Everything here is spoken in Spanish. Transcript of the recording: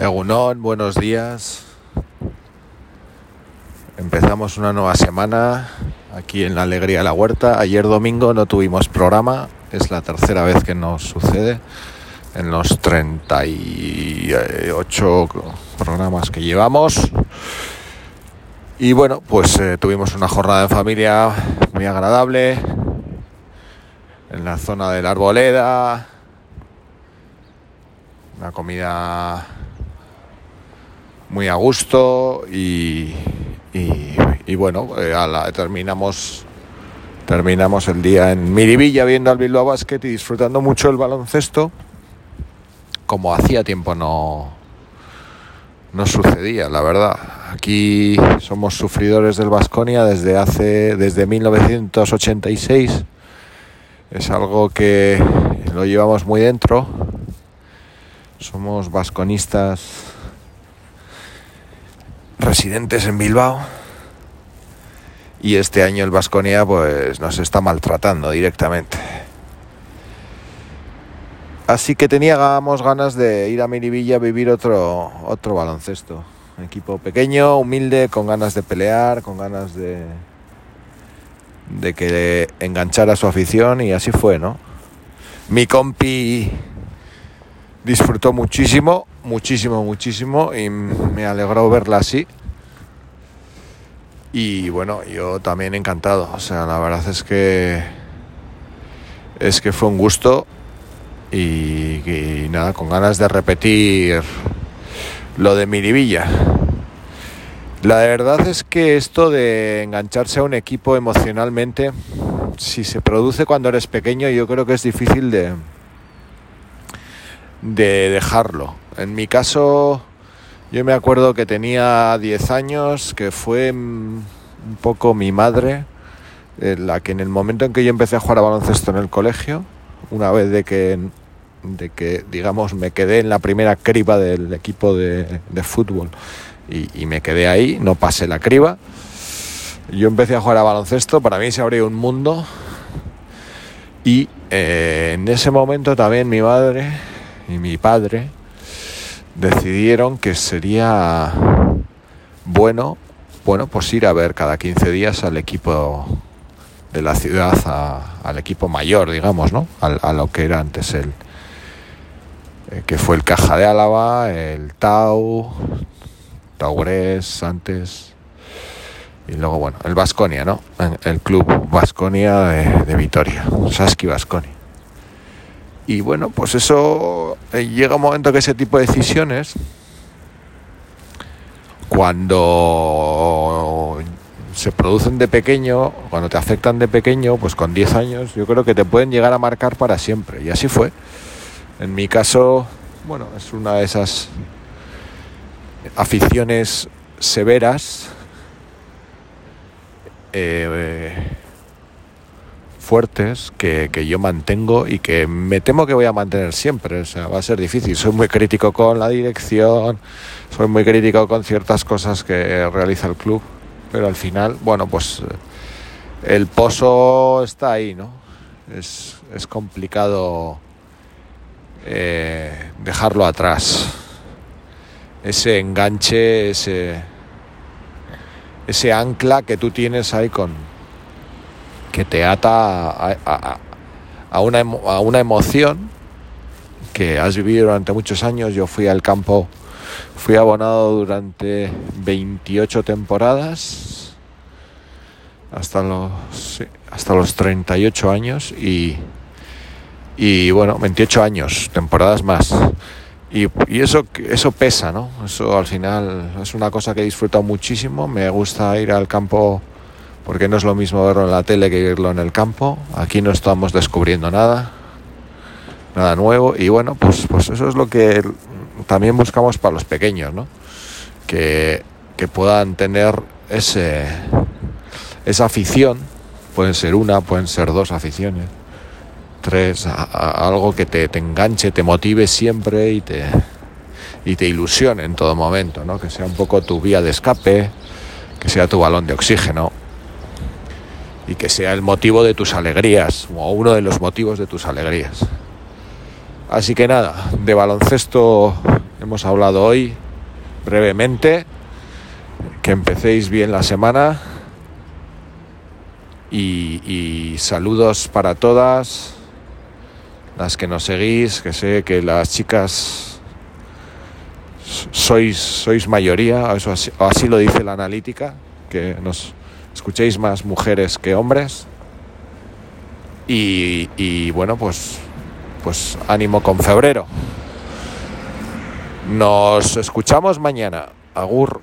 Egunon, buenos días. Empezamos una nueva semana aquí en la Alegría de la Huerta. Ayer domingo no tuvimos programa, es la tercera vez que nos sucede en los 38 programas que llevamos. Y bueno, pues eh, tuvimos una jornada en familia muy agradable en la zona de la Arboleda. Una comida muy a gusto y, y, bueno, eh, terminamos terminamos el día en Miribilla viendo al Bilbao Basket y disfrutando mucho el baloncesto como hacía tiempo no no sucedía, la verdad. Aquí somos sufridores del Vasconia desde hace desde 1986. Es algo que lo llevamos muy dentro. Somos vasconistas residentes en Bilbao y este año el Vasconia pues nos está maltratando directamente. Así que teníamos ganas de ir a Miribilla a vivir otro otro baloncesto. Equipo pequeño, humilde, con ganas de pelear, con ganas de de que enganchara su afición y así fue, ¿no? Mi compi disfrutó muchísimo, muchísimo, muchísimo y me alegró verla así. Y bueno, yo también encantado. O sea, la verdad es que es que fue un gusto y, nada, con ganas de repetir lo de Miribilla. La verdad es que esto de engancharse a un equipo emocionalmente, si se produce cuando eres pequeño, yo creo que es difícil de, de dejarlo. En mi caso, yo me acuerdo que tenía 10 años, que fue un poco mi madre, eh, la que en el momento en que yo empecé a jugar a baloncesto en el colegio, una vez de que, de que digamos, me quedé en la primera criba del equipo de, fútbol y, me quedé ahí, no pasé la criba. Yo empecé a jugar a baloncesto, para mí se abrió un mundo y eh, en ese momento también mi madre y mi padre decidieron que sería bueno, bueno, pues ir a ver cada 15 días al equipo de la ciudad, al equipo mayor, digamos, ¿no? A, lo que era antes el, eh, que fue el Caja de Álava, el Tau, Taurés, antes, y luego, bueno, el Vasconia, ¿no? El club Vasconia de, de Vitoria, Saski Vasconia. Y bueno, pues eso eh, llega un momento que ese tipo de decisiones, cuando se producen de pequeño, cuando te afectan de pequeño, pues con 10 años, yo creo que te pueden llegar a marcar para siempre. Y así fue. En mi caso, bueno, es una de esas aficiones severas. Eh, fuertes que, yo mantengo y que me temo que voy a mantener siempre. O sea, va a ser difícil. Soy muy crítico con la dirección, soy muy crítico con ciertas cosas que realiza el club, pero al final, bueno, pues eh, el pozo está ahí, ¿no? Es, complicado eh, dejarlo atrás. Ese enganche, ese, ese ancla que tú tienes ahí con, que te ata a, una, a una emoción que has vivido durante muchos años. Yo fui al campo, fui abonado durante 28 temporadas, hasta los, hasta los 38 años y, y bueno, 28 años, temporadas más. Y, y, eso, eso pesa, ¿no? Eso al final es una cosa que he disfrutado muchísimo. Me gusta ir al campo porque no es lo mismo verlo en la tele que verlo en el campo. Aquí no estamos descubriendo nada, nada nuevo y bueno, pues, pues eso es lo que también buscamos para los pequeños, ¿no? Que, que puedan tener ese, esa afición, pueden ser una, pueden ser dos aficiones, tres, algo que te, te, enganche, te motive siempre y te, y te ilusione en todo momento, ¿no? Que sea un poco tu vía de escape, que sea tu balón de oxígeno y que sea el motivo de tus alegrías o uno de los motivos de tus alegrías. Así que nada, de baloncesto hemos hablado hoy brevemente. Que empecéis bien la semana. Y, saludos para todas las que nos seguís, que sé que las chicas sois, sois mayoría, eso así, así lo dice la analítica, que nos escuchéis más mujeres que hombres. Y, y bueno, pues, pues ánimo con febrero. Nos escuchamos mañana. Agur.